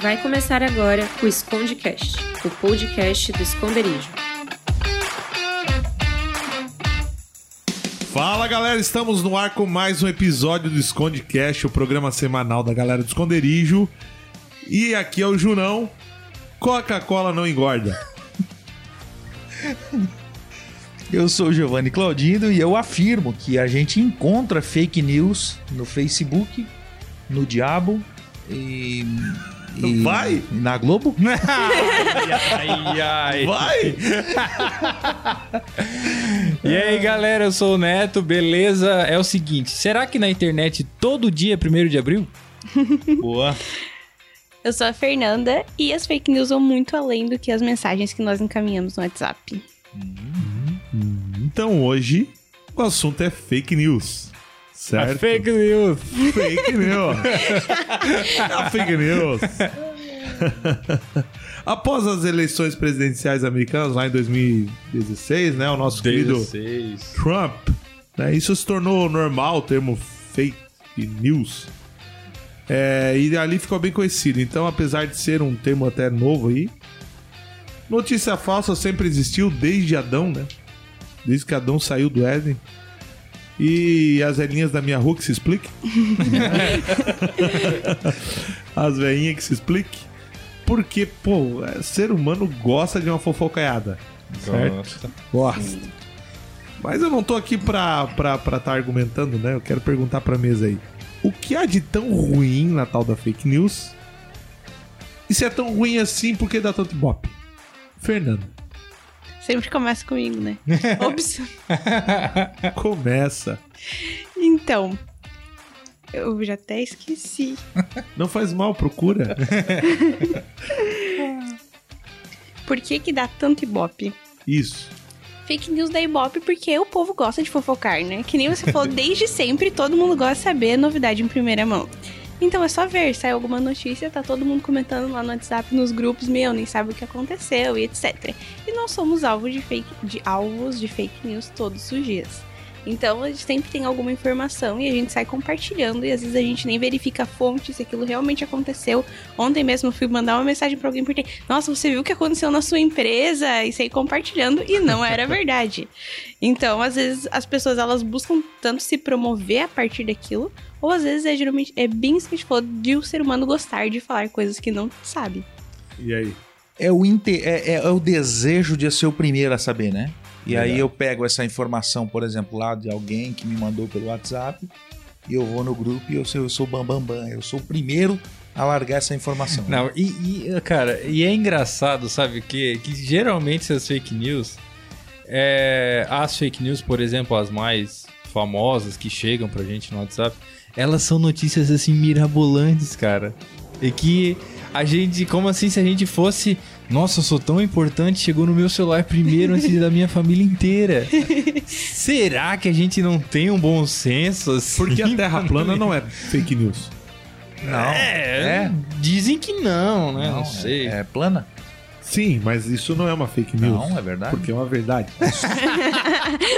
Vai começar agora o Escondecast, o podcast do esconderijo. Fala galera, estamos no ar com mais um episódio do Escondecast, o programa semanal da galera do esconderijo. E aqui é o Junão. Coca-Cola não engorda. Eu sou o Giovanni Claudino e eu afirmo que a gente encontra fake news no Facebook, no Diabo e. e Vai? Na Globo? Ai, ai. Vai! E aí, galera, eu sou o Neto, beleza? É o seguinte, será que na internet todo dia é 1 de abril? Boa. Eu sou a Fernanda e as fake news vão muito além do que as mensagens que nós encaminhamos no WhatsApp. Então hoje o assunto é fake news. Certo? A fake news. Fake news. A fake news. Após as eleições presidenciais americanas lá em 2016, né, o nosso querido 16. Trump, né, isso se tornou normal o termo fake news. É, e ali ficou bem conhecido. Então, apesar de ser um termo até novo aí, notícia falsa sempre existiu desde Adão, né? Desde que Adão saiu do Éden. E as velhinhas da minha rua que se explique. as velhinhas que se explique. Porque, pô, é, ser humano gosta de uma fofocaiada. Certo? Gosta. Gosta. Mas eu não tô aqui pra estar pra tá argumentando, né? Eu quero perguntar pra mesa aí. O que há de tão ruim na tal da fake news? E se é tão ruim assim, por que dá tanto ibope? Fernando, Sempre começa comigo, né? Ops. começa. Então, eu já até esqueci. Não faz mal, procura. Por que que dá tanto ibope? Isso. Fake news da ibope porque o povo gosta de fofocar, né? Que nem você falou, desde sempre todo mundo gosta de saber novidade em primeira mão. Então é só ver, sai alguma notícia, tá todo mundo comentando lá no WhatsApp, nos grupos, meu, nem sabe o que aconteceu e etc. E nós somos alvos de fake, de alvos de fake news todos os dias. Então a gente sempre tem alguma informação e a gente sai compartilhando e às vezes a gente nem verifica a fonte se aquilo realmente aconteceu. Ontem mesmo eu fui mandar uma mensagem pra alguém porque, nossa, você viu o que aconteceu na sua empresa e saí compartilhando e não era verdade. Então, às vezes as pessoas elas buscam tanto se promover a partir daquilo, ou às vezes é geralmente é bem isso que a gente falou de o ser humano gostar de falar coisas que não sabe. E aí? É o, inte- é, é- é o desejo de ser o primeiro a saber, né? E aí Verdade. eu pego essa informação, por exemplo, lá de alguém que me mandou pelo WhatsApp, e eu vou no grupo e eu sou, eu sou o Bambambam. Bam, bam. Eu sou o primeiro a largar essa informação. Não, e, e, cara, e é engraçado, sabe o quê? Que geralmente essas fake news, é, as fake news, por exemplo, as mais famosas que chegam pra gente no WhatsApp, elas são notícias assim mirabolantes, cara. E que a gente, como assim se a gente fosse, nossa, eu sou tão importante, chegou no meu celular primeiro antes da minha família inteira. Será que a gente não tem um bom senso assim? Porque a Terra plana não é fake news. Não. É, É? dizem que não, né? Não, sei. É, é plana? Sim, mas isso não é uma fake news. Não, é verdade. Porque é uma verdade.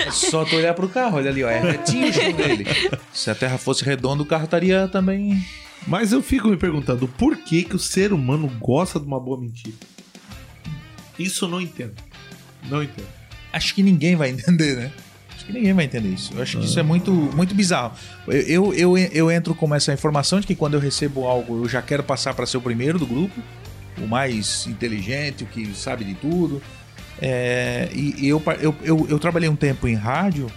É só tu olhar pro carro, olha ali, ó. É retinho o chão dele. Se a terra fosse redonda, o carro estaria também. Mas eu fico me perguntando por que, que o ser humano gosta de uma boa mentira. Isso eu não entendo. Não entendo. Acho que ninguém vai entender, né? Acho que ninguém vai entender isso. Eu acho que isso é muito, muito bizarro. Eu, eu, eu, eu entro com essa informação de que quando eu recebo algo, eu já quero passar para ser o primeiro do grupo, o mais inteligente, o que sabe de tudo. É, e eu, eu, eu, eu trabalhei um tempo em rádio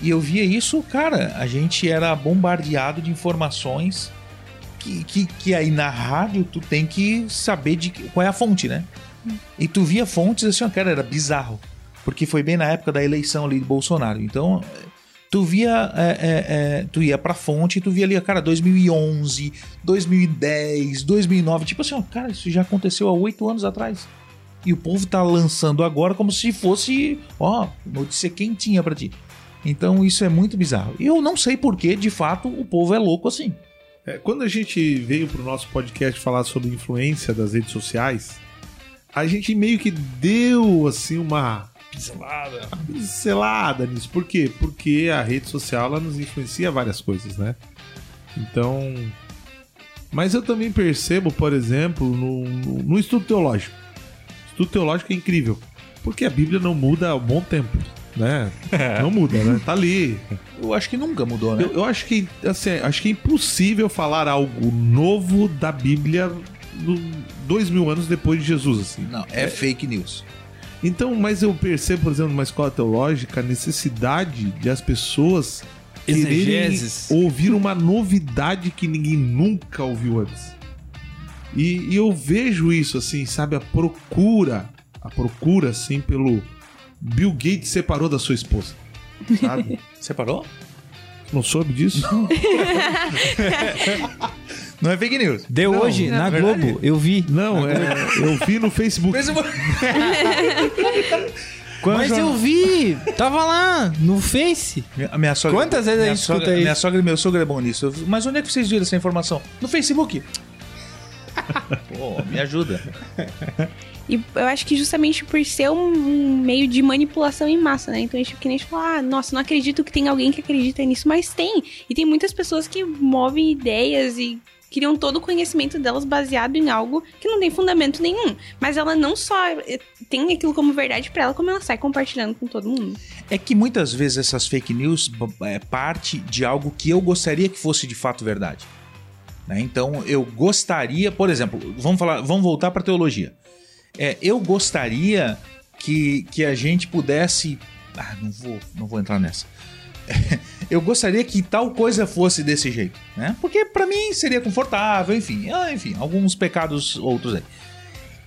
e eu via isso, cara. A gente era bombardeado de informações que, que, que aí na rádio tu tem que saber de qual é a fonte, né? E tu via fontes assim, cara, era bizarro. Porque foi bem na época da eleição ali de Bolsonaro. Então, tu via, é, é, é, tu ia pra fonte e tu via ali, cara, 2011, 2010, 2009. Tipo assim, ó, cara, isso já aconteceu há oito anos atrás. E o povo tá lançando agora como se fosse, ó, notícia quentinha pra ti. Então isso é muito bizarro. E eu não sei por que, de fato, o povo é louco assim. É, quando a gente veio pro nosso podcast falar sobre influência das redes sociais, a gente meio que deu assim uma Pincelada. selada nisso. Por quê? Porque a rede social ela nos influencia várias coisas, né? Então, Mas eu também percebo, por exemplo, no, no, no estudo teológico. O estudo teológico é incrível. Porque a Bíblia não muda há um bom tempo. Né? Não muda, né? Tá ali. Eu acho que nunca mudou, né? Eu, eu acho que assim, acho que é impossível falar algo novo da Bíblia no- dois mil anos depois de Jesus, assim. Não, é, fake news. Então, mas eu percebo, por exemplo, numa escola teológica, a necessidade de as pessoas quererem ouvir uma novidade que ninguém nunca ouviu antes. E, e eu vejo isso, assim, sabe? A procura, a procura, assim, pelo... Bill Gates separou da sua esposa, sabe? Separou? Não soube disso? Não é fake news. Deu Não, hoje, na na verdade- Globo, eu vi. Não, é, eu vi no Facebook. Mas eu vi! Tava lá, no Face. Minha, minha sogra, Quantas vezes a gente escuta sogra, isso? Minha sogra e meu sogro é bom nisso. Mas onde é que vocês viram essa informação? No Facebook. Pô, me ajuda. E eu acho que justamente por ser um, meio de manipulação em massa, né? Então a gente que nem a gente fala, ah, nossa, não acredito que tem alguém que acredita nisso, mas tem. E tem muitas pessoas que movem ideias e criam todo o conhecimento delas baseado em algo que não tem fundamento nenhum. Mas ela não só eh, tem aquilo como verdade pra ela, como ela sai compartilhando com todo mundo. É que muitas vezes essas fake news é parte de algo que eu gostaria que fosse de fato verdade. né? Então eu gostaria, por exemplo, vamos falar, vamos voltar para teologia. É, eu gostaria que, que a gente pudesse, ah, não vou, não vou entrar nessa. Eu gostaria que tal coisa fosse desse jeito, né? Porque pra mim seria confortável, enfim, ah, enfim, alguns pecados outros aí.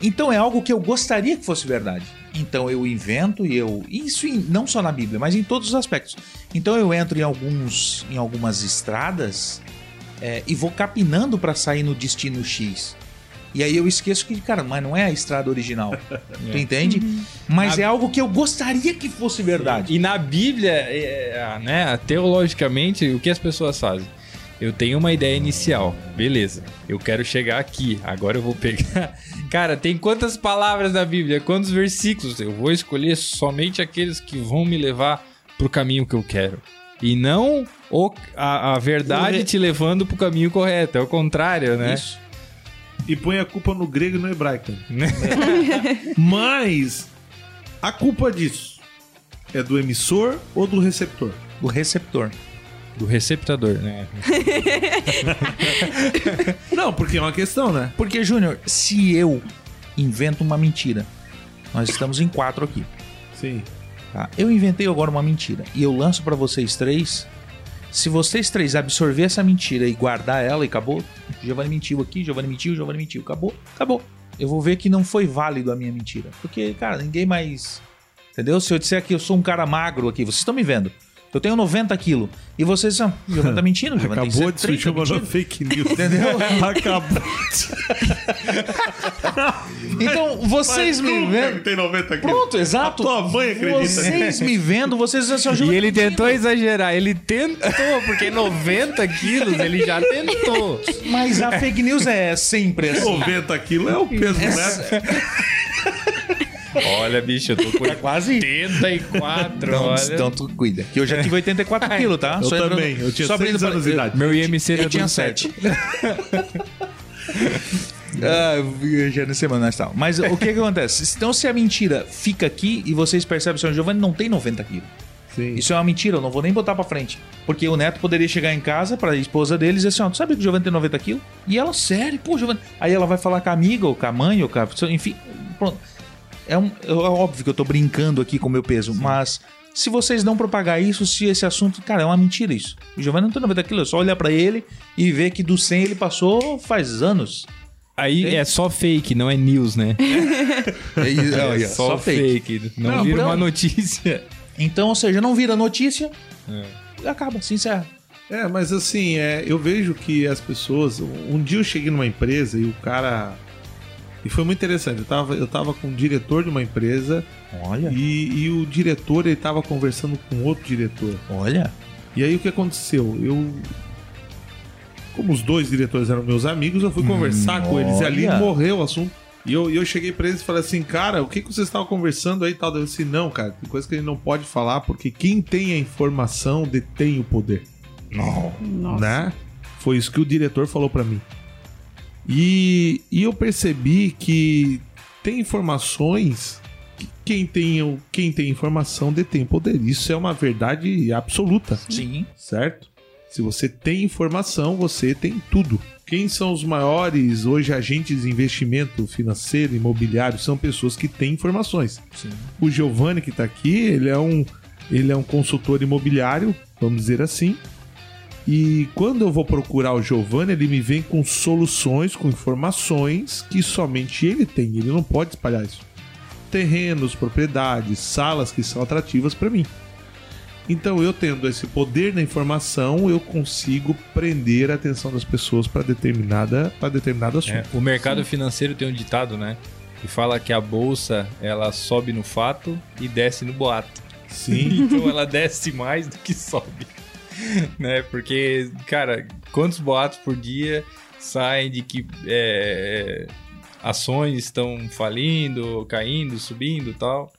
Então é algo que eu gostaria que fosse verdade. Então eu invento e eu. Isso em- não só na Bíblia, mas em todos os aspectos. Então eu entro em alguns. em algumas estradas é, e vou capinando pra sair no destino X. E aí eu esqueço que, cara, mas não é a estrada original. Tu entende? Mas é algo que eu gostaria que fosse verdade. E na Bíblia, é, né, teologicamente, o que as pessoas fazem? Eu tenho uma ideia inicial, beleza. Eu quero chegar aqui, agora eu vou pegar. Cara, tem quantas palavras na Bíblia? Quantos versículos? Eu vou escolher somente aqueles que vão me levar pro caminho que eu quero. E não o- a, a verdade O re- te levando pro caminho correto. É o contrário, né? Isso. E põe a culpa no grego e no hebraico. Mas a culpa disso é do emissor ou do receptor? O receptor. Do receptador, né? Não, porque é uma questão, né? Porque, Júnior, se eu invento uma mentira, nós estamos em quatro aqui. Sim. Tá? Eu inventei agora uma mentira e eu lanço pra vocês três. Se vocês três absorver essa mentira e guardar ela e acabou, Giovanni mentiu aqui, Giovanni mentiu, Giovanni mentiu, acabou, acabou. Eu vou ver que não foi válido a minha mentira. Porque, cara, ninguém mais. Entendeu? Se eu disser que eu sou um cara magro aqui, vocês estão me vendo. Eu tenho 90 quilos. E vocês são. Giovanni tá mentindo, Giovanni Acabou de se 30 chamar mentindo. fake news. Entendeu? Acabou. Então, vocês Mas me vendo. Tem 90 aqui. Pronto, exato. A tua mãe acredita Vocês me vendo, vocês dizem assim, ó, E Giovanni ele tá tentou exagerar, ele tentou, porque 90 quilos ele já tentou. Mas a fake news é sempre assim. 90 quilos é o peso, né? Olha, bicho, eu tô com É quase. 84, Então, olha. então tu cuida. Que eu já tive 84 quilos, tá? Eu Só entrando- também. Eu tinha só 6 abrindo pra- anos de idade. Meu IMC Eu tinha tudo certo. 7. ah, já na semana nós tal. Mas o que que acontece? Então, se a mentira fica aqui e vocês percebem que o Giovanni não tem 90 quilos. Sim. Isso é uma mentira, eu não vou nem botar pra frente. Porque o neto poderia chegar em casa pra esposa dele e dizer assim: ó, tu sabe que o Giovanni tem 90 quilos? E ela, sério, pô, Giovanni. Aí ela vai falar com a amiga, ou com a mãe, ou com a. Enfim, pronto. É, um, é óbvio que eu tô brincando aqui com o meu peso, mas se vocês não propagar isso, se esse assunto. Cara, é uma mentira isso. O Giovanni não tem 90 quilos, é só olhar pra ele e ver que do 100 ele passou faz anos. Aí é só fake, não é news, né? É, É só, fake. Não, Não, vira não. uma notícia. Então, ou seja, não vira notícia, acaba, se encerra. É, mas assim, é, eu vejo que as pessoas. Um dia eu cheguei numa empresa e o cara. E foi muito interessante. Eu tava, eu tava com o diretor de uma empresa Olha, e, e o diretor ele tava conversando com outro diretor. olha. E aí o que aconteceu? Eu. Como os dois diretores eram meus amigos, eu fui conversar com eles e ali olha. morreu o assunto. E eu, eu cheguei pra eles e falei assim, cara, o que, que vocês estavam conversando aí e tal? Eu disse, não, cara, tem coisa que gente não pode falar, porque quem tem a informação detém o poder. Não. Nossa. Né? Foi isso que o diretor falou pra mim. E, e eu percebi que tem informações que quem tem, quem tem informação detém poder. Isso é uma verdade absoluta, Sim. certo? Se você tem informação, você tem tudo. Quem são os maiores hoje agentes de investimento financeiro, imobiliário? São pessoas que têm informações. Sim. O Giovanni que está aqui, ele é um ele é um consultor imobiliário, vamos dizer assim. E quando eu vou procurar o Giovanni, ele me vem com soluções, com informações que somente ele tem. Ele não pode espalhar isso. Terrenos, propriedades, salas que são atrativas para mim. Então, eu tendo esse poder na informação, eu consigo prender a atenção das pessoas para determinada, para determinado assunto. É, o mercado financeiro tem um ditado, né? Que fala que a bolsa ela sobe no fato e desce no boato. Sim. Então ela desce mais do que sobe. né? Porque, cara, quantos boatos por dia saem de que é, ações estão falindo, caindo, subindo e tal.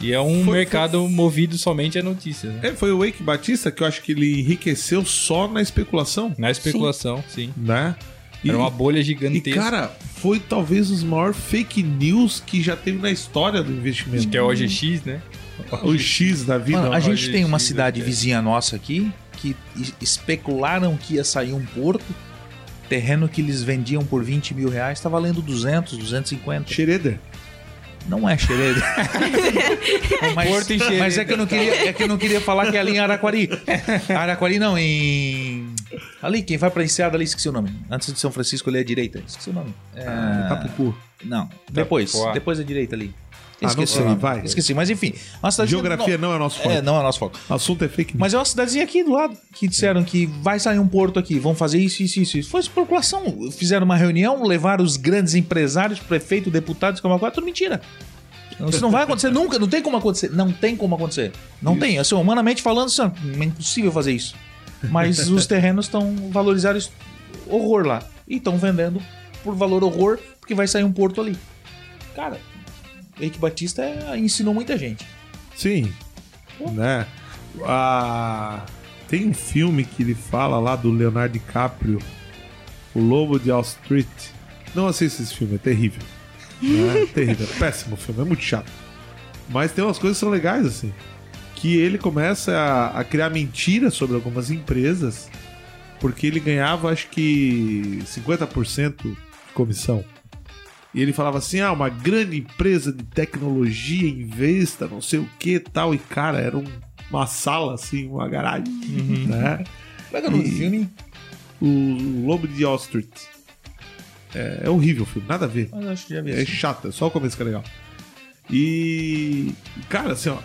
E é um Foi- mercado movido somente a notícias. Né? É, foi o Wake Batista que eu acho que ele enriqueceu só na especulação, Na especulação, sim. né? E, Era uma bolha e, gigantesca. cara, foi talvez os maiores fake news que já teve na história do investimento. Acho que é o OGX, né? O X da vida. Mano, a gente tem uma cidade é. vizinha nossa aqui que es- especularam que ia sair um porto. Terreno que eles vendiam por 20 mil reais tá valendo 200, 250. Schroeder. Não é xereda. mas, Porto em Xereda. mas é que eu não queria, é que eu não queria falar que é ali em Araquari. Araquari não, em ali quem vai pra Enseada ali esqueci o nome. Antes de São Francisco ali é direita. Esqueci o nome. É... Itapucu. Não, depois, Itapuá. depois à direita ali. Ah, não Esqueci sei, vai. Esqueci, mas enfim, Geografia não é nosso foco. É, não é nosso foco. O assunto é fake news. Mas é uma cidadezinha aqui do lado que disseram que vai sair um porto aqui, vão fazer isso, isso, isso. isso. Foi especulação. Fizeram uma reunião, levaram os grandes empresários, prefeito, deputados, é uma coisa, tudo mentira. Isso não vai acontecer nunca, não tem como acontecer. Não tem como acontecer. Não tem. Assim, humanamente falando, assim, é impossível fazer isso. Mas os terrenos estão valorizados horror lá. E estão vendendo por valor horror, porque vai sair um porto ali. Cara, Eike Batista é- ensinou muita gente. Sim. Né? Ah, tem um filme que ele fala lá do Leonardo DiCaprio, O Lobo de Wall Street. Não assista esse filme, é terrível. Né? terrível, é péssimo filme, é muito chato. Mas tem umas coisas que são legais, assim. Que ele começa a, a criar mentiras sobre algumas empresas, porque ele ganhava, acho que, 50% de comissão. E ele falava assim: ah, uma grande empresa de tecnologia investa, não sei o que tal. E, cara, era um- uma sala, assim, uma garagem. Né? Pega no E- filme, O, o Lobo de Wall Street. É, é horrível o filme, nada a ver. mas acho que já vi É assim. chato, é só o começo que é legal. E, cara, assim, ó,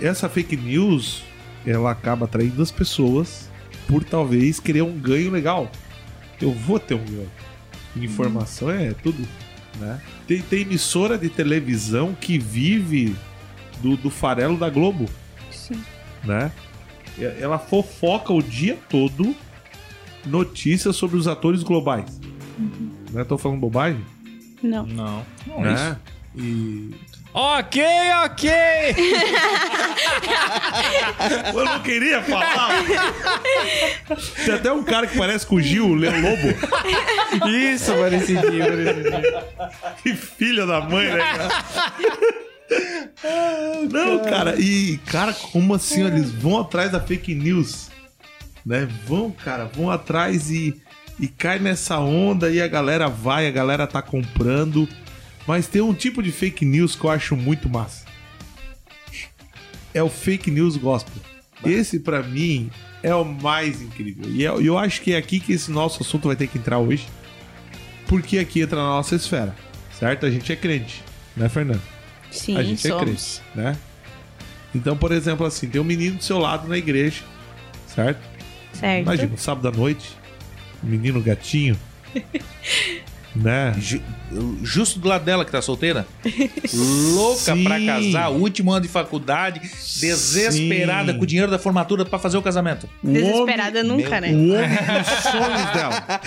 essa fake news, ela acaba atraindo as pessoas por talvez querer um ganho legal. Eu vou ter um ganho. Informação é tudo, né? Tem, tem emissora de televisão que vive do, do farelo da Globo, Sim. né? Ela fofoca o dia todo notícias sobre os atores globais. Né? Tô falando bobagem? Não. Não. Não, né? isso. E Ok, ok! Eu não queria falar. Tem até um cara que parece com o Gil, o Leão Lobo. Isso, parecidinho, parecidinho. Que filha da mãe, né, cara? Não, cara, e cara, como assim? Eles vão atrás da fake news, né? Vão, cara, vão atrás e, e cai nessa onda e a galera vai, a galera tá comprando. Mas tem um tipo de fake news que eu acho muito massa. É o fake news gospel. Esse, pra mim, é o mais incrível. E eu, eu acho que é aqui que esse nosso assunto vai ter que entrar hoje. Porque aqui entra na nossa esfera, certo? A gente é crente, né, Fernando? Sim, a gente é somos. crente, né? Então, por exemplo, assim, tem um menino do seu lado na igreja, certo? Certo. Imagina, um sábado à noite, um menino gatinho, né? Ju- justo do lado dela que tá solteira. Louca Sim. pra casar, último ano de faculdade, desesperada Sim. com o dinheiro da formatura pra fazer o casamento. O Desesperada homem- nunca, né? O homem dos sonhos dela.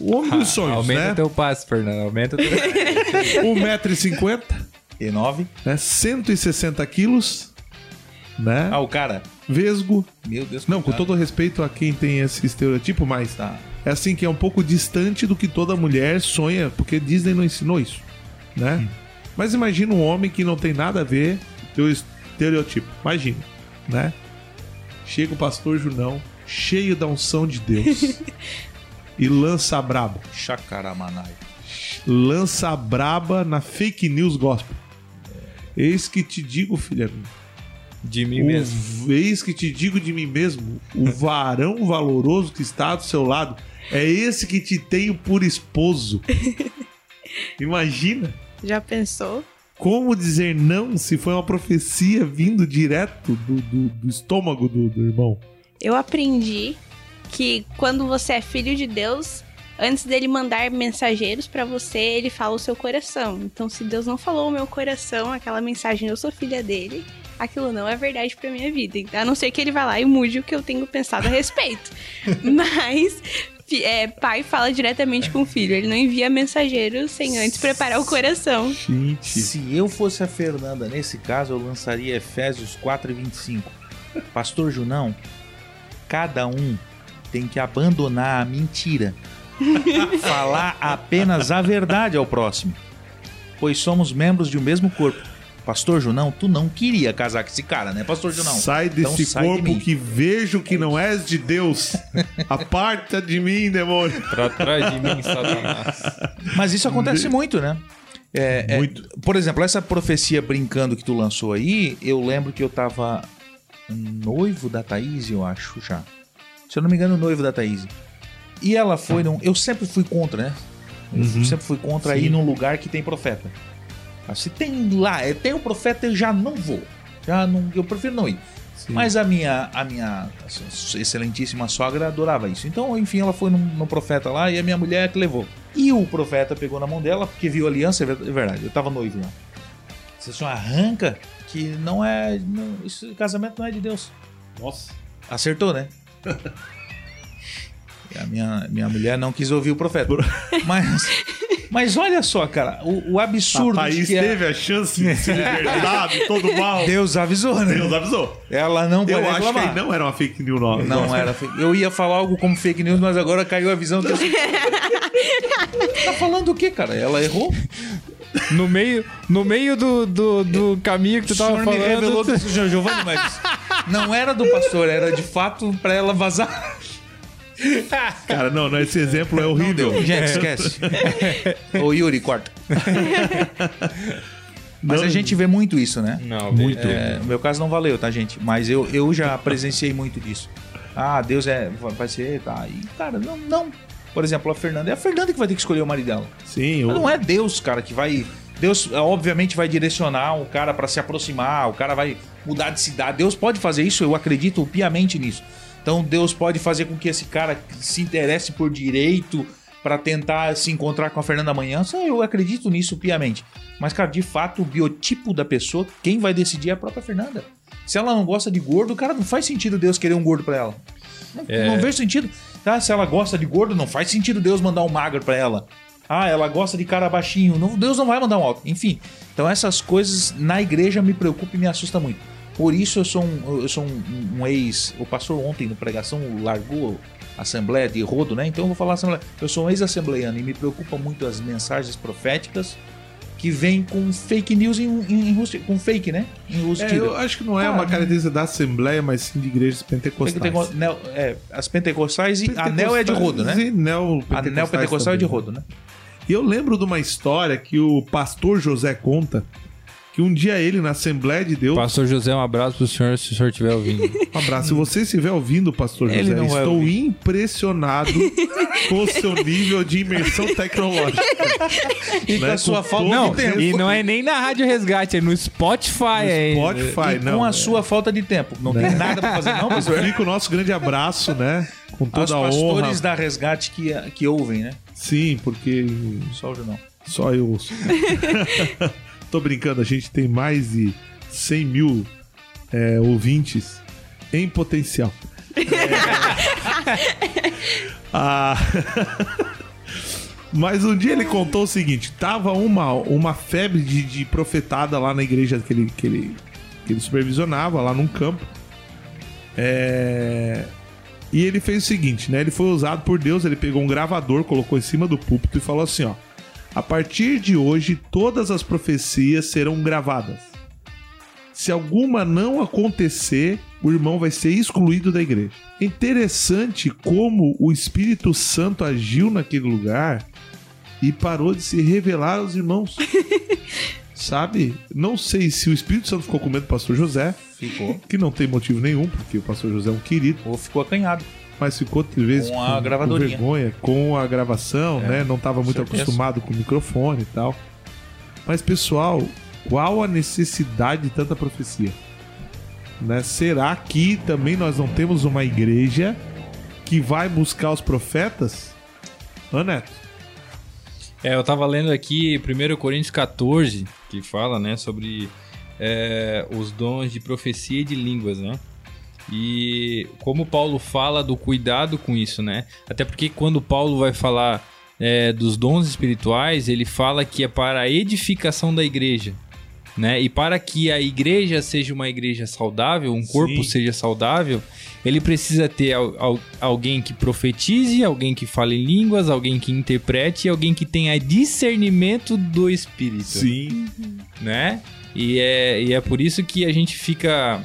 O homem dos sonhos, Aumenta né? teu passe, Fernando. Aumenta teu 1,50m, E9. né? 160 quilos, né? Ah, o cara. Vesgo. Meu Deus. Não, com coitado. todo respeito a quem tem esse estereotipo, mas Tá. É assim que é um pouco distante do que toda mulher sonha, porque Disney não ensinou isso, né? Mas imagina um homem que não tem nada a ver com o estereotipo. Imagina, né? Chega o pastor Junão, cheio da unção de Deus, e lança a braba. Chacaramanai. Lança a braba na fake news gospel. Eis que te digo, filha minha. De mim O- mesmo. Eis que te digo de mim mesmo, o varão valoroso que está do seu lado é esse que te tenho por esposo. Imagina Já pensou? como dizer não se foi uma profecia vindo direto do, do- do estômago do, do irmão. Eu aprendi que quando você é filho de Deus, antes dele mandar mensageiros pra você, ele fala o seu coração. Então, se Deus não falou o meu coração, aquela mensagem eu sou filha dele, aquilo não é verdade pra minha vida. A não ser que ele vá lá e mude o que eu tenho pensado a respeito. Mas é, pai fala diretamente com o filho, ele não envia mensageiros sem antes preparar o coração. Gente, Se eu fosse a Fernanda, nesse caso, eu lançaria Efésios 4 e 25. Pastor Junão, cada um tem que abandonar a mentira. Falar apenas a verdade ao próximo. Pois somos membros de um mesmo corpo. Pastor Junão, tu não queria casar com esse cara, né, Pastor Junão? sai Então desse sai de corpo mim. que vejo que não és de Deus. Aparta de mim, demônio. Pra trás de mim, Satanás. Mas isso acontece muito, né? É, é, Muito. por exemplo, essa profecia brincando que tu lançou aí, eu lembro que eu tava noivo da Thaís, eu acho já. Se eu não me engano, noivo da Thaís. E ela foi num. Eu sempre fui contra, né? Eu Uhum. sempre fui contra Sim. ir num lugar que tem profeta. Se tem lá, é, tem o profeta, eu já não vou. Já não, eu prefiro não ir. Sim. Mas a minha, a minha excelentíssima sogra adorava isso. Então, enfim, ela foi no, no profeta lá e a minha mulher que levou. E o profeta pegou na mão dela, porque viu a aliança, é ver- é verdade, eu tava noivo lá. Você só arranca que não é. Não, esse casamento não é de Deus. Nossa. Acertou, né? A minha, minha mulher não quis ouvir o profeta. Mas, mas olha só, cara, o, o A absurdo de Thaís que é- teve a chance de se libertar de todo mal. Deus avisou, né? Deus avisou. Ela não Eu acho que reclamar. aí não era uma fake news, não. Não era fake. Eu ia falar algo como fake news, mas agora caiu a visão que eu... Tá falando o quê, cara? Ela errou? No meio, no meio do, do, do caminho que tu O tava senhor me revelou falando. do Giovanni, mas não era do pastor, era de fato pra ela vazar. Cara, não, não, esse exemplo é horrível. Gente, esquece. Ô Yuri, corta. Mas Não. a gente vê muito isso, né? Não, Muito. É, no meu caso não valeu, tá, gente? Mas eu, eu já presenciei muito disso. Ah, Deus é. Vai ser, tá. E, cara, não, não. Por exemplo, a Fernanda. É a Fernanda que vai ter que escolher o marido dela. Sim, eu... não é Deus, cara, que vai. Deus, é, obviamente, vai direcionar o cara pra se aproximar, o cara vai mudar de cidade. Deus pode fazer isso, eu acredito piamente nisso. Então, Deus pode fazer com que esse cara se interesse por direito pra tentar se encontrar com a Fernanda amanhã. Eu acredito nisso piamente. Mas, cara, de fato, o biotipo da pessoa, quem vai decidir é a própria Fernanda. Se ela não gosta de gordo, cara, não faz sentido Deus querer um gordo pra ela. Não, É. não vejo sentido. Tá? Se ela gosta de gordo, não faz sentido Deus mandar um magro pra ela. Ah, ela gosta de cara baixinho. Não, Deus não vai mandar um alto. Enfim. Então essas coisas na igreja me preocupam e me assustam muito. Por isso eu sou um, eu sou um, um ex. O pastor ontem na pregação largou a Assembleia de Rodo, né? Então eu vou falar Assembleia. Eu sou um ex-assembleiano e me preocupa muito as mensagens proféticas que vêm com fake news em, em, em com fake, né? É, eu acho que não é uma Cara, característica da Assembleia, mas sim de igrejas pentecostais. Pentecostais, neo- é, as pentecostais e anel é de rodo, né? E neo Anel pentecostal é de rodo, né? E eu lembro de uma história que o pastor José conta que um dia ele, na Assembleia de Deus. Pastor José, um abraço pro senhor se o senhor estiver ouvindo. Um abraço. Se você estiver ouvindo, pastor José, estou impressionado com o seu nível de imersão tecnológica. E com Né? a sua Com falta Não, de tempo. e não é nem na Rádio Resgate, é no Spotify ainda. Spotify, E não. com a é. sua falta de tempo. Não tem nada pra fazer, não, pastor? Fica o nosso grande abraço, né? Com Aos toda a pastores honra. da resgate que, que ouvem, né? Sim, porque Só o não. só eu ouço. Tô brincando, a gente tem mais de 100 mil é, ouvintes em potencial. É. Ah, Mas um dia ele contou o seguinte: tava uma, uma febre de, de profetada lá na igreja que ele, que, ele, que ele supervisionava, lá num campo. É, E ele fez o seguinte, né? Ele foi usado por Deus, ele pegou um gravador, colocou em cima do púlpito e falou assim, ó: "A partir de hoje todas as profecias serão gravadas. Se alguma não acontecer, o irmão vai ser excluído da igreja." É interessante como o Espírito Santo agiu naquele lugar e parou de se revelar aos irmãos. Sabe? Não sei se o Espírito Santo ficou com medo do pastor José, Ficou. que não tem motivo nenhum, porque o pastor José é um querido, Ou ficou acanhado. Mas ficou talvez Com a gravadorinha. vergonha com a gravação, É, né? Não estava muito certeza. acostumado com o microfone e tal. Mas pessoal, qual a necessidade de tanta profecia? Né? Será que também nós não temos uma igreja que vai buscar os profetas? Ô Neto, É, eu tava lendo aqui 1 Coríntios 14, que fala, né, sobre é, os dons de profecia e de línguas, né? E como Paulo fala do cuidado com isso, né? Até porque quando Paulo vai falar é, dos dons espirituais, ele fala que é para a edificação da igreja, né? E para que a igreja seja uma igreja saudável, um corpo Sim. seja saudável, ele precisa ter al- al- alguém que profetize, alguém que fale línguas, alguém que interprete e alguém que tenha discernimento do espírito sim, né? E é, e é por isso que a gente fica,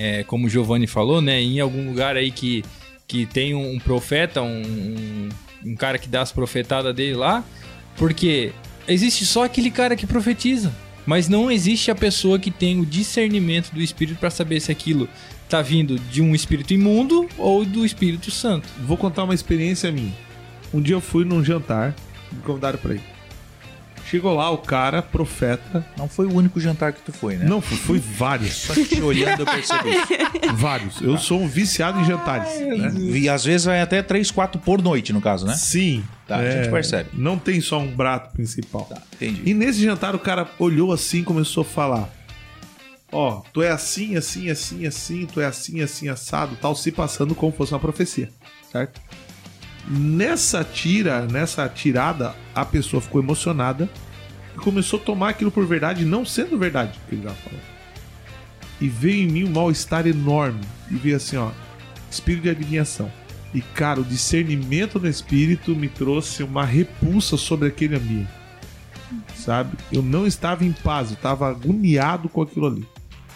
é, como o Giovanni falou, né? Em algum lugar aí que, que tem um, profeta, um, um, cara que dá as profetadas dele lá, porque existe só aquele cara que profetiza. Mas não existe a pessoa que tem o discernimento do Espírito para saber se aquilo tá vindo de um espírito imundo ou do Espírito Santo. vou contar uma experiência minha. Um dia eu fui num jantar, me convidaram pra ir. Chegou lá o cara, profeta. Não foi o único jantar que tu foi, né? Não, foi, foi vários. Só que te olhando eu percebi. vários. Eu sou um viciado em jantares. né? E às vezes vai até 3, 4 por noite, no caso, né? Sim. Tá, a gente percebe. Não tem só um prato principal. Tá, entendi. E nesse jantar o cara olhou assim e começou a falar: Ó, tu é assim, assim, assim, assim, tu é assim, assim, assado, tal, se passando como fosse uma profecia, certo? Nessa tira, nessa tirada, a pessoa ficou emocionada e começou a tomar aquilo por verdade, não sendo verdade que ele já falou. E veio em mim um mal-estar enorme. E veio assim, ó, espírito de adivinhação. E cara, o discernimento do espírito me trouxe uma repulsa sobre aquele ambiente sabe? Eu não estava em paz, eu estava agoniado com aquilo ali.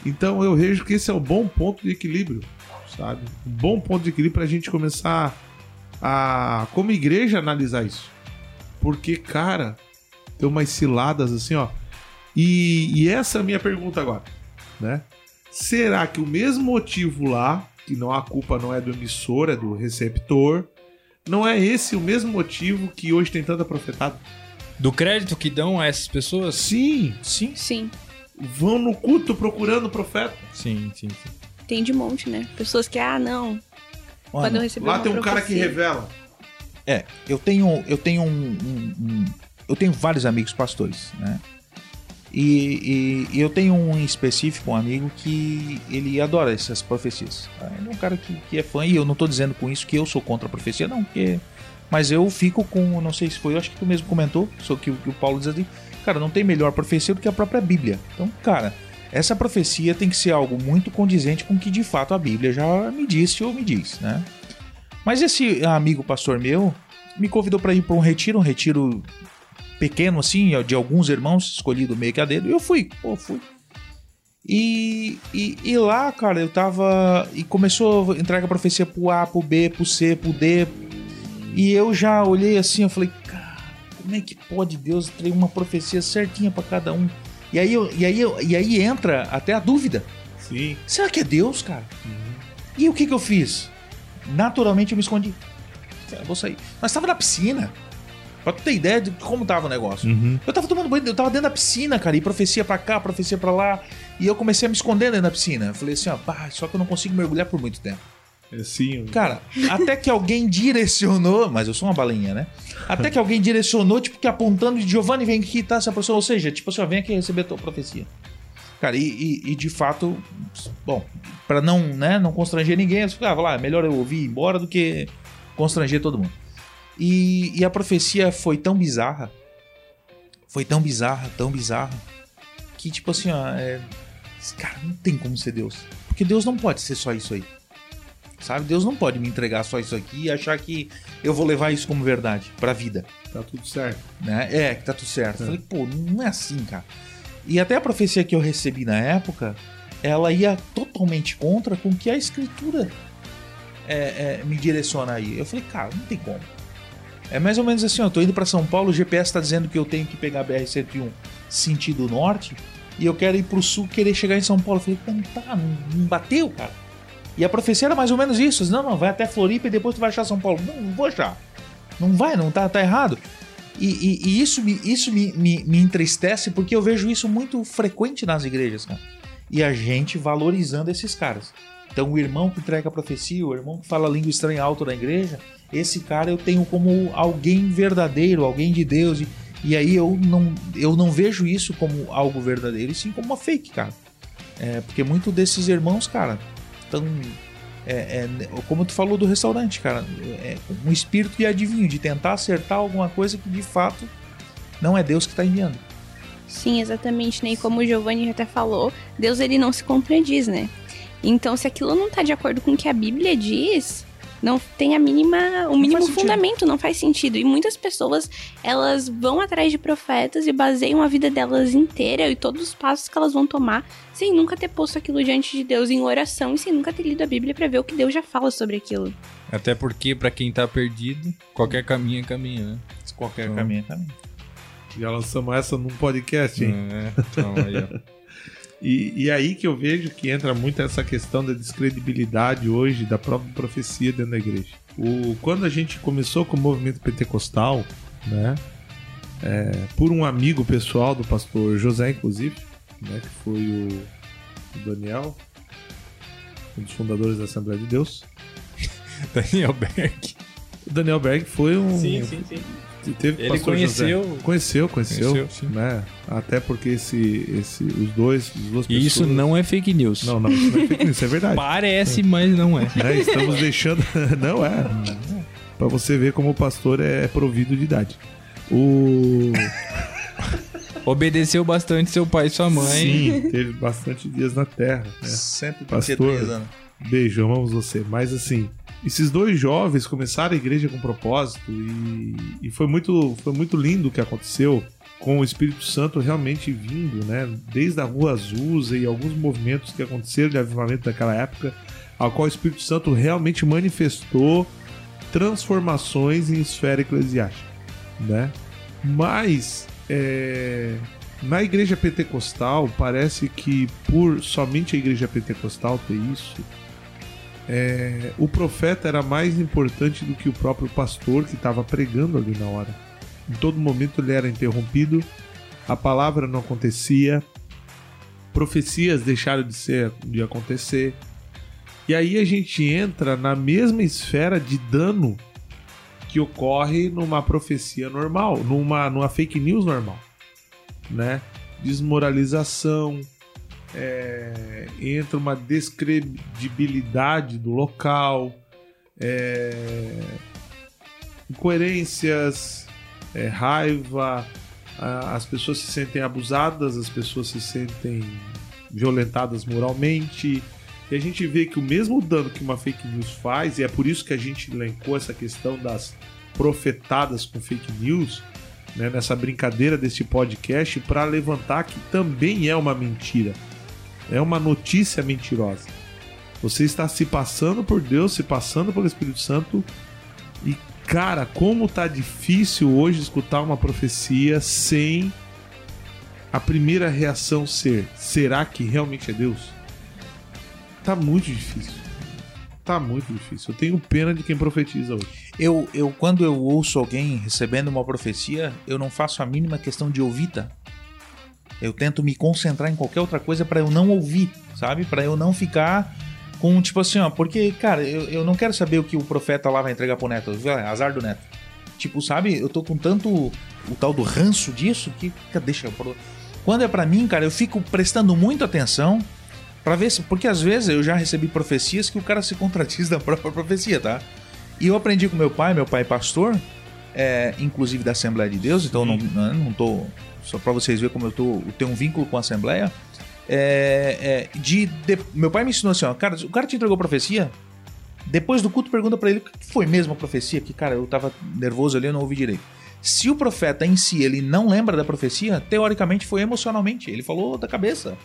Então eu vejo que esse é o bom ponto de equilíbrio, sabe? Um bom ponto de equilíbrio para a gente começar a, como igreja, analisar isso. Porque, cara, tem umas ciladas assim, ó. E, e essa é a minha pergunta agora, né? Será que o mesmo motivo lá, que não a culpa não é do emissor, é do receptor, não é esse o mesmo motivo que hoje tem tanta profetada? Do crédito que dão a essas pessoas? Sim, Sim. Sim. vão no culto procurando o profeta. Sim, sim, sim. Tem de monte, né? Pessoas que, ah, não. Quando eu Mano, recebi Lá uma tem um cara que revela. É, eu tenho, eu tenho um, um- um- eu tenho vários amigos pastores, né? E, e- e eu tenho um em específico, um amigo que ele adora essas profecias. tá? Ele é um cara que, que é fã e eu não tô dizendo com isso que eu sou contra a profecia, não, porque mas eu fico com, não sei se foi, eu acho que tu mesmo comentou, só que, o- que o Paulo diz assim, cara, não tem melhor profecia do que a própria Bíblia. Então, cara, essa profecia tem que ser algo muito condizente com o que de fato a Bíblia já me disse ou me diz, né? Mas esse amigo pastor meu me convidou para ir para um retiro, um retiro pequeno assim, de alguns irmãos, escolhido meio que a dedo, e eu fui, pô, fui. E, e, e lá, cara, eu tava. E começou a entregar a profecia pro A, pro B, pro C, pro D. E eu já olhei assim, eu falei, cara, como é que pode Deus ter uma profecia certinha para cada um? E aí, eu, e, aí e aí entra até a dúvida. Sim. Será que é Deus, cara? E o que que eu fiz? Naturalmente eu me escondi. Eu vou sair. Mas tava na piscina. Pra tu ter ideia de como tava o negócio. Uhum. Eu tava tomando banho, eu tava dentro da piscina, cara, e profecia pra cá, profecia pra lá. E eu comecei a me esconder dentro da piscina. Eu falei assim, ó, pá, só que eu não consigo mergulhar por muito tempo. É sim. Cara, até que alguém direcionou, mas eu sou uma balinha, né? Até que alguém direcionou, tipo, que apontando, Giovanni, vem aqui, tá? Essa pessoa, ou seja, tipo assim, ó, vem aqui receber a tua profecia. Cara, e, e- e de fato, bom, pra não, né, não constranger ninguém, eu falei, ah, lá, é melhor eu ouvir ir embora do que constranger todo mundo. E, e a profecia foi tão bizarra, foi tão bizarra, tão bizarra, que tipo assim, ó, é, cara, não tem como ser Deus. Porque Deus não pode ser só isso aí. Sabe? Deus não pode me entregar só isso aqui e achar que eu vou levar isso como verdade pra vida. Tá tudo certo. Né? É, que tá tudo certo. Eu Falei, pô, não é assim, cara. E até a profecia que eu recebi na época, ela ia totalmente contra com o que a escritura é, é, me direciona aí. Eu falei, cara, não tem como. É mais ou menos assim, ó, eu tô indo pra São Paulo, o GPS tá dizendo que eu tenho que pegar a BR-101 sentido norte, e eu quero ir pro sul, querer chegar em São Paulo. Eu falei, não tá, não, não bateu, cara. E a profecia era mais ou menos isso. Não, não, vai até Floripa e depois tu vai achar São Paulo. Não, não vou achar. Não vai, não tá, tá errado. E, e, e isso, me, isso me, me, me entristece porque eu vejo isso muito frequente nas igrejas, cara. E a gente valorizando esses caras. Então, o irmão que entrega a profecia, o irmão que fala língua estranha alto da igreja, esse cara eu tenho como alguém verdadeiro, alguém de Deus. E, e aí eu não, eu não vejo isso como algo verdadeiro, e sim como uma fake, cara. É, porque muito desses irmãos, cara, estão. É, é, como tu falou do restaurante, cara, é um espírito de adivinho, de tentar acertar alguma coisa que de fato não é Deus que está enviando. Sim, exatamente, né? E como o Giovanni até falou, Deus ele não se contradiz, né? Então, se aquilo não está de acordo com o que a Bíblia diz, não tem a mínima, o mínimo fundamento, não faz sentido. E muitas pessoas, elas vão atrás de profetas e baseiam a vida delas inteira e todos os passos que elas vão tomar sem nunca ter posto aquilo diante de Deus em oração e sem nunca ter lido a Bíblia para ver o que Deus já fala sobre aquilo. Até porque, para quem tá perdido, qualquer caminho é caminho, né? Qualquer então, caminho é caminho. Já lançamos essa num podcast, hein? É, então, aí, ó. E, e aí que eu vejo que entra muito essa questão da descredibilidade hoje da própria profecia dentro da igreja. O, quando a gente começou com o movimento pentecostal, né? É, por um amigo pessoal do pastor José, inclusive, né, que foi o, o Daniel, um dos fundadores da Assembleia de Deus. Daniel Berg. O Daniel Berg foi um. Sim, sim, sim. Teve Ele conheceu, José. conheceu. Conheceu, conheceu. né? Até porque esse, esse, os dois, as duas E isso pessoas- não é fake news. Não, não, isso não é fake news, isso é verdade. Parece, mas não é. né? Estamos deixando. Não é. Pra você ver como o pastor é provido de idade. O. Obedeceu bastante seu pai e sua mãe. Sim, teve bastante dias na terra. Né? 133 Pastor. anos. Beijo, amamos você. Mas assim, esses dois jovens começaram a igreja com propósito e, e foi, muito, foi muito lindo o que aconteceu com o Espírito Santo realmente vindo, né? Desde a Rua Azusa e alguns movimentos que aconteceram de avivamento daquela época, ao qual o Espírito Santo realmente manifestou transformações em esfera eclesiástica, né? Mas é, na igreja pentecostal parece que por somente a igreja pentecostal ter isso, é, o profeta era mais importante do que o próprio pastor que estava pregando ali na hora. Em todo momento ele era interrompido, a palavra não acontecia, profecias deixaram de ser de acontecer. E aí a gente entra na mesma esfera de dano que ocorre numa profecia normal, numa, numa fake news normal, né? Desmoralização, é, entra uma descredibilidade do local, é, incoerências, é, raiva, a- as pessoas se sentem abusadas, as pessoas se sentem violentadas moralmente. E a gente vê que o mesmo dano que uma fake news faz, e é por isso que a gente elencou essa questão das profetadas com fake news, né, nessa brincadeira deste podcast, para levantar que também é uma mentira. É uma notícia mentirosa. Você está se passando por Deus, se passando pelo Espírito Santo. E, cara, como tá difícil hoje escutar uma profecia sem a primeira reação ser: será que realmente é Deus? Tá muito difícil. Tá muito difícil. Eu tenho pena de quem profetiza hoje. Eu, eu, quando eu ouço alguém recebendo uma profecia, eu não faço a mínima questão de ouvir, tá? Eu tento me concentrar em qualquer outra coisa pra eu não ouvir, sabe? Pra eu não ficar com, tipo assim, ó, porque, cara, eu, eu não quero saber o que o profeta lá vai entregar pro neto. Azar do neto. Tipo, sabe? Eu tô com tanto o tal do ranço disso que, deixa. eu Quando é pra mim, cara, eu fico prestando muita atenção Pra ver se. Porque às vezes eu já recebi profecias que o cara se contradiz da própria profecia, tá? E eu aprendi com meu pai, meu pai é pastor, é, inclusive da Assembleia de Deus, então não, não, não tô. Só pra vocês verem como eu tô. Eu tenho um vínculo com a Assembleia. É, é, de, de- meu pai me ensinou assim, ó, cara, o cara te entregou profecia, Depois do culto, pergunta pra ele o que foi mesmo a profecia, que, cara, eu tava nervoso ali, eu não ouvi direito. Se o profeta em si, ele não lembra da profecia, teoricamente foi emocionalmente. Ele falou da cabeça.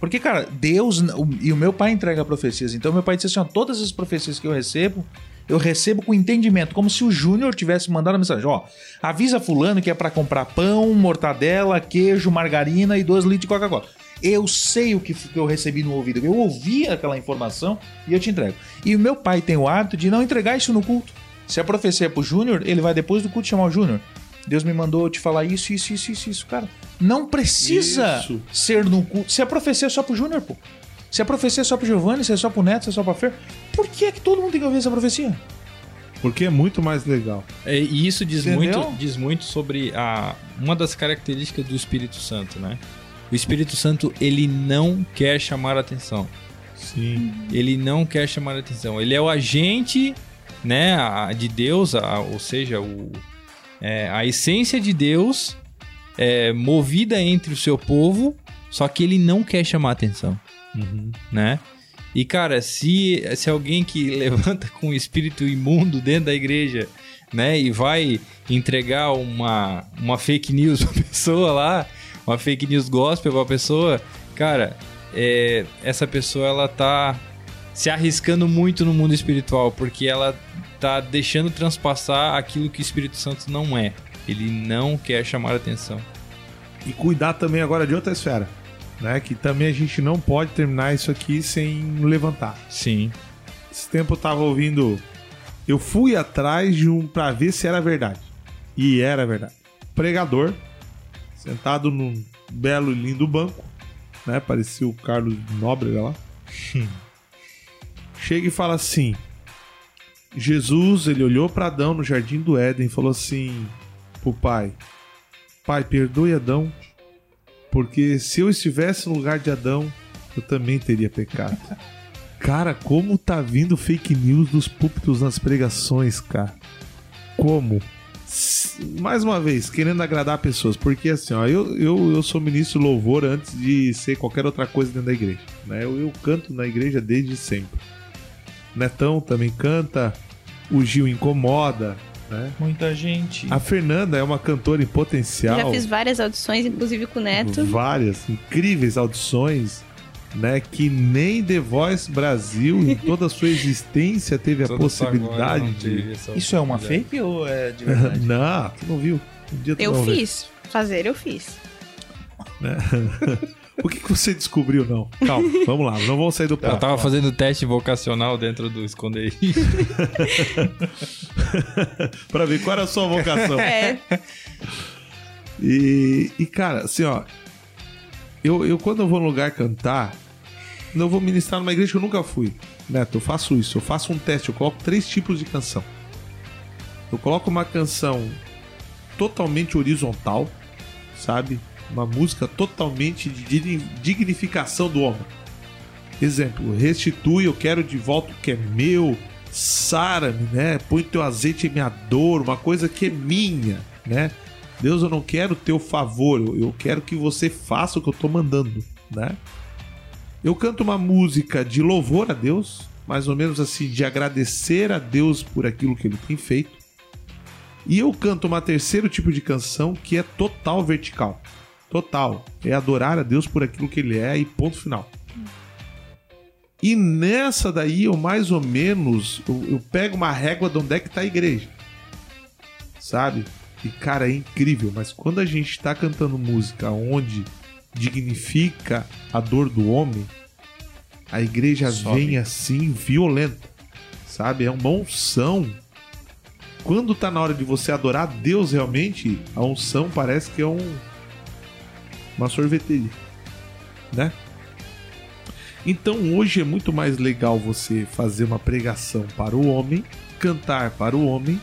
Porque, cara, Deus o- e o meu pai entrega profecias. Então, meu pai disse assim: ó, todas as profecias que eu recebo, eu recebo com entendimento. Como se o Júnior tivesse mandado a mensagem: ó, avisa Fulano que é pra comprar pão, mortadela, queijo, margarina e dois litros de Coca-Cola. Eu sei o que, que eu recebi no ouvido. Eu ouvi aquela informação e eu te entrego. E o meu pai tem o hábito de não entregar isso no culto. Se a profecia é pro Júnior, ele vai depois do culto chamar o Júnior. Deus me mandou te falar isso, isso, isso, isso, isso, cara. Não precisa Isso. ser no culto. Se a profecia é só pro Júnior, pô. Se a profecia é só pro Giovanni, se é só pro Neto, se é só pra Fer, por que é que todo mundo tem que ouvir essa profecia? Porque é muito mais legal. É, E isso diz Entendeu? muito, diz muito sobre a, uma das características do Espírito Santo, né? O Espírito Santo, ele não quer chamar a atenção. Sim. Ele não quer chamar a atenção. Ele é o agente, né, a- de Deus, a- ou seja, o, é, a essência de Deus é movida entre o seu povo, só que ele não quer chamar a atenção, Uhum. né? E cara, se, se alguém que levanta com o espírito imundo dentro da igreja, né, e vai entregar uma, uma fake news pra pessoa lá, uma fake news gospel pra pessoa, cara, é, essa pessoa ela tá se arriscando muito no mundo espiritual, porque ela tá deixando transpassar aquilo que o Espírito Santo não é. Ele não quer chamar atenção. E cuidar também agora de outra esfera. Né? Que também a gente não pode terminar isso aqui sem levantar. Sim. Esse tempo eu tava ouvindo. Eu fui atrás de um pra ver se era verdade. E era verdade. Pregador, sentado num belo e lindo banco, né? Parecia o Carlos Nóbrega lá. Chega e fala assim: Jesus, ele olhou para Adão no jardim do Éden e falou assim pro pai: Pai, perdoe Adão, porque se eu estivesse no lugar de Adão, eu também teria pecado. Cara, como tá vindo fake news dos púlpitos nas pregações, cara? Como? Mais uma vez, querendo agradar pessoas, porque assim, ó, eu, eu, eu sou ministro louvor antes de ser qualquer outra coisa dentro da igreja, né? Eu, eu canto na igreja desde sempre. Netão também canta, o Gil incomoda, né? Muita gente. A Fernanda é uma cantora em potencial. Já fiz várias audições, inclusive com o Neto. Várias incríveis audições, né? Que nem The Voice Brasil, em toda a sua existência, teve a Todo possibilidade de. Isso é uma fake ou é de verdade? Não, tu não viu? Um dia tu Eu não fiz. Fazer, eu fiz. O que, que você descobriu, não? Calma, vamos lá, não vamos sair do Eu papo. tava fazendo teste vocacional dentro do esconderijo. pra ver qual era a sua vocação. É. E, e, cara, assim, ó. Eu, eu, quando eu vou num lugar cantar, eu vou ministrar numa igreja que eu nunca fui, Neto, eu faço isso. Eu faço um teste, eu coloco três tipos de canção. Eu coloco uma canção totalmente horizontal, sabe? Uma música totalmente de digni- dignificação do homem. Exemplo, restitui, eu quero de volta o que é meu, sara-me, né? Põe teu azeite em minha dor, uma coisa que é minha, né? Deus, eu não quero teu favor, eu, quero que você faça o que eu tô mandando, né? Eu canto uma música de louvor a Deus, mais ou menos assim, de agradecer a Deus por aquilo que ele tem feito. E eu canto uma terceiro tipo de canção que é total vertical. Total. É adorar a Deus por aquilo que ele é e ponto final. E nessa daí eu mais ou menos eu, eu pego uma régua de onde é que tá a igreja. Sabe? E cara, é incrível, mas quando a gente tá cantando música onde dignifica a dor do homem, a igreja Sobe. vem assim violenta. Sabe? É uma unção. Quando tá na hora de você adorar Deus realmente, a unção parece que é um uma sorveteria, né? Então hoje é muito mais legal você fazer uma pregação para o homem, cantar para o homem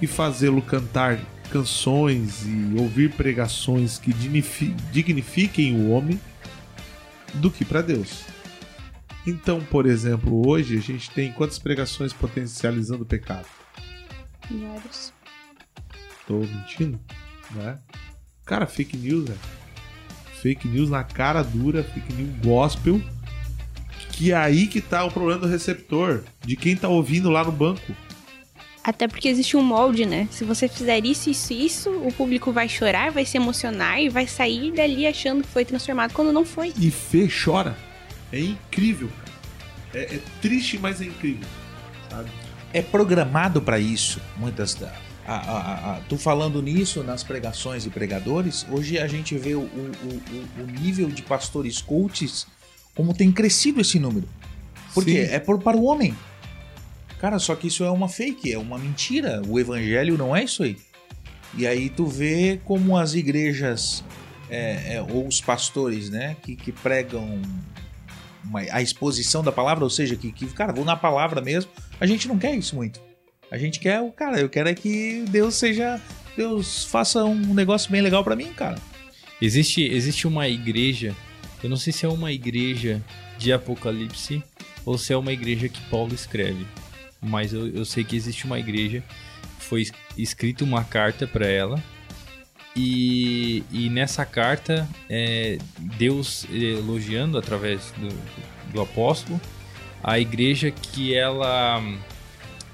e fazê-lo cantar canções e ouvir pregações que dignifi- dignifiquem o homem do que para Deus. Então, por exemplo, hoje a gente tem quantas pregações potencializando o pecado? Vários. Tô mentindo? Né? Cara, fake news, velho. Fake news na cara dura, fake news gospel. Que é aí que tá o problema do receptor, de quem tá ouvindo lá no banco. Até porque existe um molde, né? Se você fizer isso, isso, isso, o público vai chorar, vai se emocionar e vai sair dali achando que foi transformado quando não foi. E Fê chora. É incrível, cara. É, é triste, mas é incrível. Sabe? é programado para isso. Muitas da. A, a, a, tu falando nisso nas pregações e pregadores, hoje a gente vê o, o, o, o nível de pastores coaches, como tem crescido esse número. Por quê? Sim. É por, para o homem. Cara, só que isso é uma fake, é uma mentira. O evangelho não é isso aí. E aí tu vê como as igrejas, é, é, ou os pastores, né, que, que pregam uma- a exposição da palavra, ou seja, que, que, cara, vou na palavra mesmo, a gente não quer isso muito. A gente quer, o cara, eu quero é que Deus seja, Deus faça um negócio bem legal pra mim, cara. Existe, existe uma igreja, eu não sei se é uma igreja de Apocalipse ou se é uma igreja que Paulo escreve, mas eu, eu sei que existe uma igreja, foi es- escrita uma carta para ela, e, e nessa carta, é, Deus elogiando através do, do apóstolo a igreja que ela,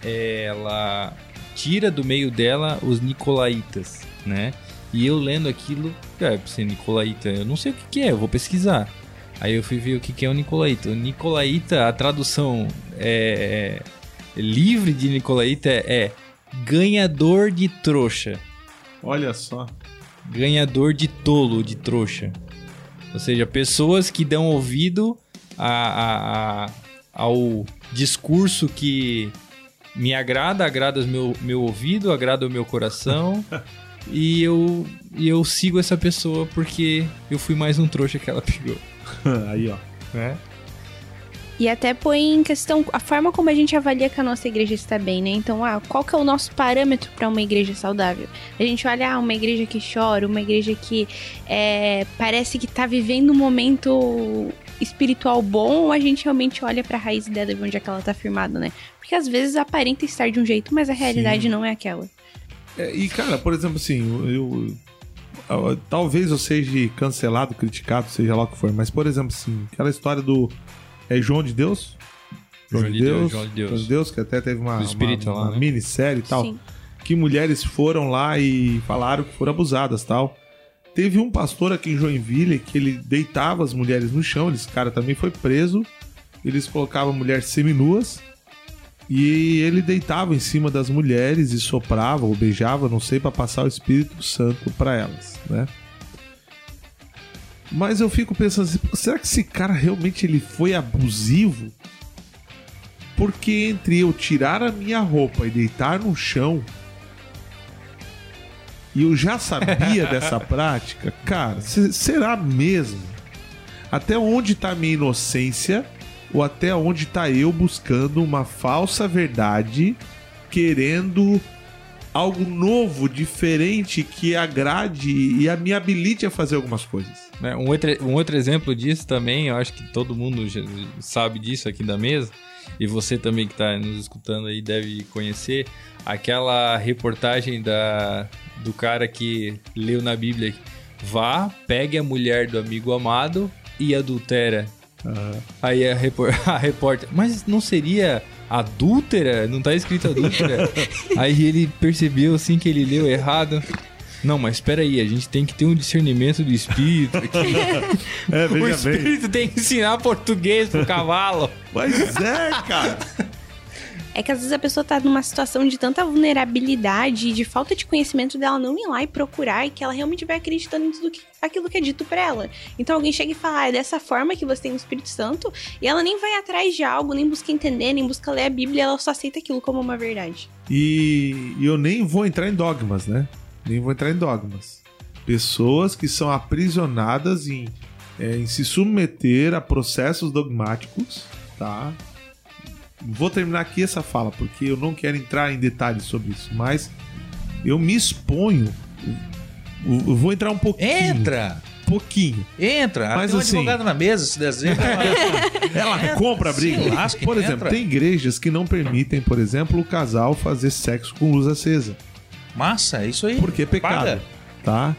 ela tira do meio dela os nicolaítas, né? E eu lendo aquilo, cara, pra ser Nicolaíta, eu não sei o que, que é, eu vou pesquisar. Aí eu fui ver o que, que é o Nicolaíta. O Nicolaíta, a tradução é, é- livre de Nicolaíta é ganhador de trouxa. Olha só. Ganhador de tolo, de trouxa. Ou seja, pessoas que dão ouvido a, a- a- ao discurso que me agrada, agrada o meu, meu ouvido, agrada o meu coração. e, eu, e eu sigo essa pessoa porque eu fui mais um trouxa que ela pegou. Aí, ó. Né? E até põe em questão a forma como a gente avalia que a nossa igreja está bem, né? Então, ah, qual que é o nosso parâmetro para uma igreja saudável? A gente olha, ah, uma igreja que chora, uma igreja que é, parece que tá vivendo um momento espiritual bom, ou a gente realmente olha para a raiz dela de onde é que ela tá firmada, né? Porque às vezes aparenta estar de um jeito, mas a realidade não é aquela. É, e, cara, por exemplo, assim, eu, eu- Talvez eu seja cancelado, criticado, seja lá o que for, mas, por exemplo, assim, aquela história do. É João de Deus? João de Deus, João de Deus. que até teve uma, espírito uma, lá, uma né? minissérie e tal. Sim. que mulheres foram lá e falaram que foram abusadas tal. Teve um pastor aqui em Joinville que ele deitava as mulheres no chão, esse cara também foi preso. Eles colocavam mulheres seminuas e ele deitava em cima das mulheres e soprava ou beijava, não sei, para passar o Espírito Santo para elas, né? Mas eu fico pensando assim, será que esse cara realmente ele foi abusivo? Porque entre eu tirar a minha roupa e deitar no chão, e eu já sabia dessa prática, cara, se- será mesmo? Até onde tá a minha inocência? Ou até onde tá eu buscando uma falsa verdade, querendo algo novo, diferente, que agrade e a me habilite a fazer algumas coisas? Né, Um outro, um outro exemplo disso também, eu acho que todo mundo já sabe disso aqui da mesa, e você também que está nos escutando aí deve conhecer, aquela reportagem da, do cara que leu na Bíblia, vá, pegue a mulher do amigo amado e adultera. Aí a, repor- a repórter, mas não seria adúltera? Não tá escrito adúltera? Aí ele percebeu assim que ele leu errado. Não, mas espera aí, a gente tem que ter um discernimento do espírito. aqui. É, o espírito tem que ensinar português pro cavalo. Mas é, cara. É que às vezes a pessoa tá numa situação de tanta vulnerabilidade e de falta de conhecimento dela não ir lá e procurar e que ela realmente vai acreditando em tudo que, aquilo que é dito pra ela. Então alguém chega e fala, ah, é dessa forma que você tem o Espírito Santo, e ela nem vai atrás de algo, nem busca entender, nem busca ler a Bíblia, ela só aceita aquilo como uma verdade. E, e eu nem vou entrar em dogmas, né? Nem vou entrar em dogmas. Pessoas que são aprisionadas em, é, em se submeter a processos dogmáticos, tá? Vou terminar aqui essa fala, porque eu não quero entrar em detalhes sobre isso, mas eu me exponho. Eu vou entrar um pouquinho. Entra! Pouquinho. Entra! Mas tem um assim- advogado na mesa, se deseja. Ela compra a briga. lasque, Por exemplo, entra. tem igrejas que não permitem, por exemplo, o casal fazer sexo com luz acesa. Massa, é isso aí. Porque é pecado, Paga. tá?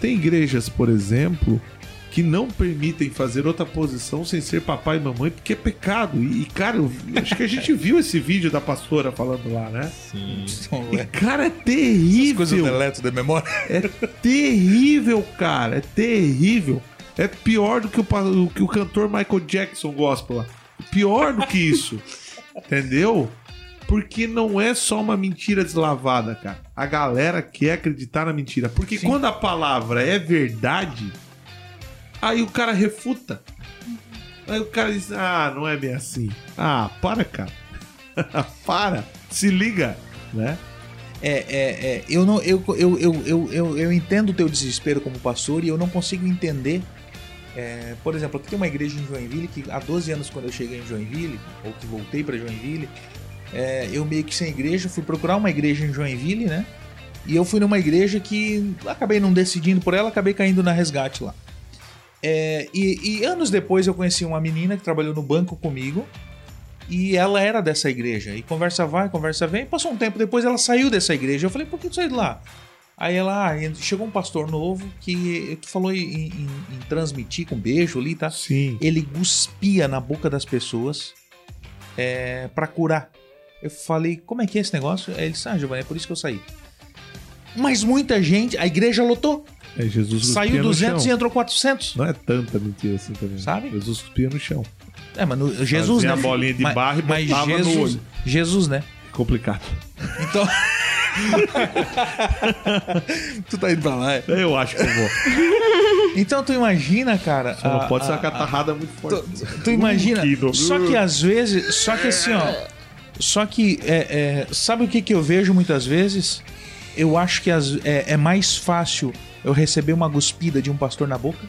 Tem igrejas, por exemplo, que não permitem fazer outra posição sem ser papai e mamãe, porque é pecado. E, cara, eu, acho que a gente viu esse vídeo da pastora falando lá, né? Sim. E, cara, é terrível. Coisa deleto da memória. É terrível, cara. É terrível. É pior do que o, que o cantor Michael Jackson gospel lá. Pior do que isso. Entendeu? Porque não é só uma mentira deslavada, cara. A galera quer acreditar na mentira. Porque quando a palavra é verdade, aí o cara refuta. Aí o cara diz: Ah, não é bem assim. Ah, para, cara. para. Se liga, né? É, é, é, eu, não, eu, eu, eu, eu, eu, eu entendo o teu desespero como pastor e eu não consigo entender. é, por exemplo, aqui tem uma igreja em Joinville que há 12 anos, quando eu cheguei em Joinville, ou que voltei para Joinville, é, eu meio que sem igreja, fui procurar uma igreja em Joinville, né? E eu fui numa igreja que acabei não decidindo por ela, acabei caindo na resgate lá. É, e, e anos depois eu conheci uma menina que trabalhou no banco comigo. E ela era dessa igreja. E conversa vai, conversa vem. Passou um tempo depois, ela saiu dessa igreja. Eu falei, por que tu saiu de lá? Aí ela, ah, chegou um pastor novo que tu falou em, em- em transmitir com beijo ali, tá? Sim. Ele cuspia na boca das pessoas é, para curar. Eu falei, como é que é esse negócio? Aí ele disse, ah, Giovanni, é por isso que eu saí. Mas muita gente, a igreja lotou. É Jesus Saiu cuspia no 200 e entrou 400. Não é tanta mentira assim também. Sabe? Jesus cuspia no chão. É, mas no- Jesus, Fazia né? a bolinha de Mas- barro e mas botava no Jesus, olho. Jesus, né? Complicado. Então. tu tá indo pra lá. é? Eu acho que eu vou. Então tu imagina, cara. Só não a- pode ser a- uma catarrada muito forte. Tu, tu imagina. Do- Só que às vezes. Só que assim, ó. Só que. é, é, sabe o que, que eu vejo muitas vezes? Eu acho que as- é, é mais fácil eu receber uma guspida de um pastor na boca,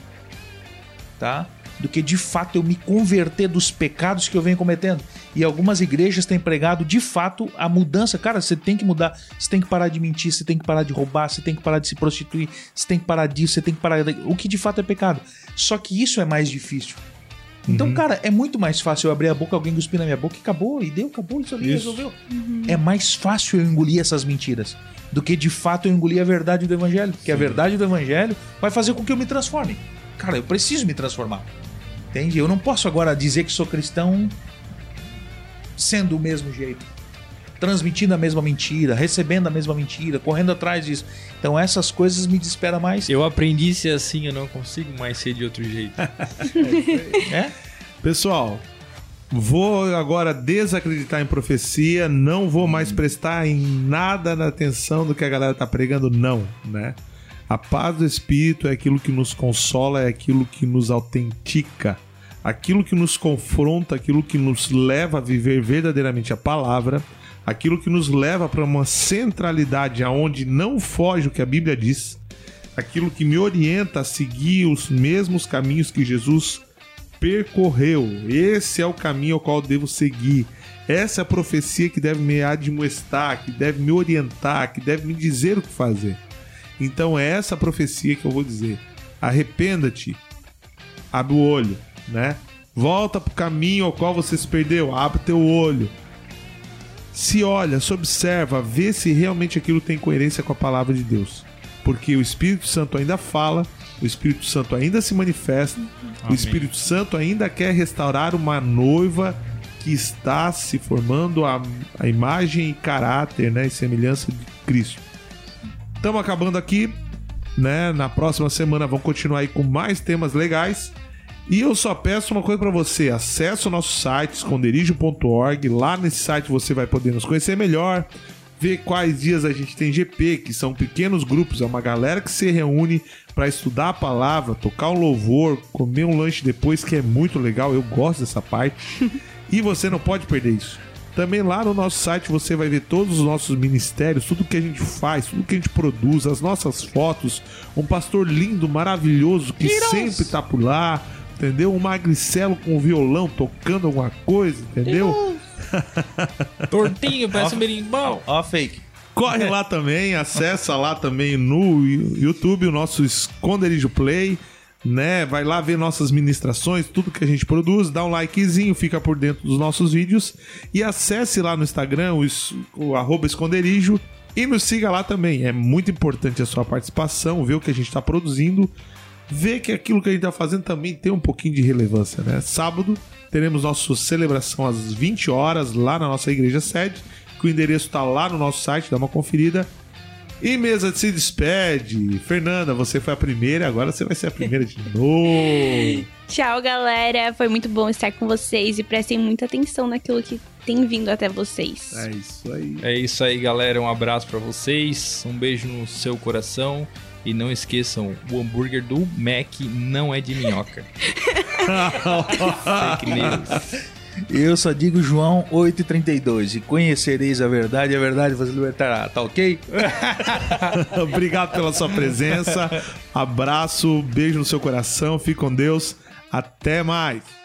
tá? Do que de fato eu me converter dos pecados que eu venho cometendo. E algumas igrejas têm pregado de fato a mudança. Cara, você tem que mudar, você tem que parar de mentir, você tem que parar de roubar, você tem que parar de se prostituir, você tem que parar disso, você tem que parar. O que de fato é pecado. Só que isso é mais difícil. Então, cara, é muito mais fácil eu abrir a boca, alguém cuspir na minha boca e acabou, e deu, acabou, isso ali Isso. resolveu. É mais fácil eu engolir essas mentiras do que de fato eu engolir a verdade do evangelho. Porque a verdade do evangelho vai fazer com que eu me transforme. Cara, eu preciso me transformar. Entende? Eu não posso agora dizer que sou cristão sendo do mesmo jeito. Transmitindo a mesma mentira, recebendo a mesma mentira, correndo atrás disso. Então essas coisas me desesperam mais. Eu aprendi a ser assim, eu não consigo mais ser de outro jeito. É? Pessoal, vou agora desacreditar em profecia, não vou mais prestar em nada na atenção do que a galera tá pregando, não, né? A paz do Espírito é aquilo que nos consola, é aquilo que nos autentica, aquilo que nos confronta, aquilo que nos leva a viver verdadeiramente a palavra, aquilo que nos leva para uma centralidade aonde não foge o que a Bíblia diz, aquilo que me orienta a seguir os mesmos caminhos que Jesus percorreu. Esse é o caminho ao qual devo seguir. Essa é a profecia que deve me admoestar, que deve me orientar, que deve me dizer o que fazer. Então é essa profecia que eu vou dizer. Arrependa-te, abre o olho, né? Volta pro caminho ao qual você se perdeu, abre teu olho. Se olha, se observa, vê se realmente aquilo tem coerência com a palavra de Deus. Porque o Espírito Santo ainda fala, o Espírito Santo ainda se manifesta, o Amém. Espírito Santo ainda quer restaurar uma noiva que está se formando a, a imagem e caráter, né, e semelhança de Cristo. Estamos acabando aqui, né? Na próxima semana vamos continuar aí com mais temas legais. E eu só peço uma coisa para você: acesse o nosso site esconderijo.org. Lá nesse site você vai poder nos conhecer melhor, ver quais dias a gente tem GP, que são pequenos grupos, é uma galera que se reúne para estudar a palavra, tocar um louvor, comer um lanche depois, que é muito legal. Eu gosto dessa parte. e você não pode perder isso. Também lá no nosso site você vai ver todos os nossos ministérios, tudo que a gente faz, tudo que a gente produz, as nossas fotos. Um pastor lindo, maravilhoso, que sempre tá por lá, entendeu? Um magricelo com violão tocando alguma coisa, entendeu? Tortinho, parece um berimbau. Ó, fake. Corre lá também, acessa lá também no YouTube o nosso Esconderijo Play, né? Vai lá ver nossas ministrações, tudo que a gente produz, dá um likezinho, fica por dentro dos nossos vídeos e acesse lá no Instagram o, o arroba esconderijo e nos siga lá também. É muito importante a sua participação, ver o que a gente está produzindo ver que aquilo que a gente tá fazendo também tem um pouquinho de relevância, né? Sábado teremos nossa celebração às 20 horas lá na nossa igreja sede, que o endereço tá lá no nosso site, dá uma conferida. E mesa de se despede. Fernanda, você foi a primeira, agora você vai ser a primeira de novo. Tchau, galera. Foi muito bom estar com vocês e prestem muita atenção naquilo que tem vindo até vocês. É isso aí. É isso aí, galera. Um abraço pra vocês. Um beijo no seu coração. E não esqueçam, o hambúrguer do Mac não é de minhoca. Fake news. Eu só digo João 8,32 e conhecereis a verdade, a verdade vos libertará, tá ok? Obrigado pela sua presença. Abraço, beijo no seu coração. Fique com Deus. Até mais.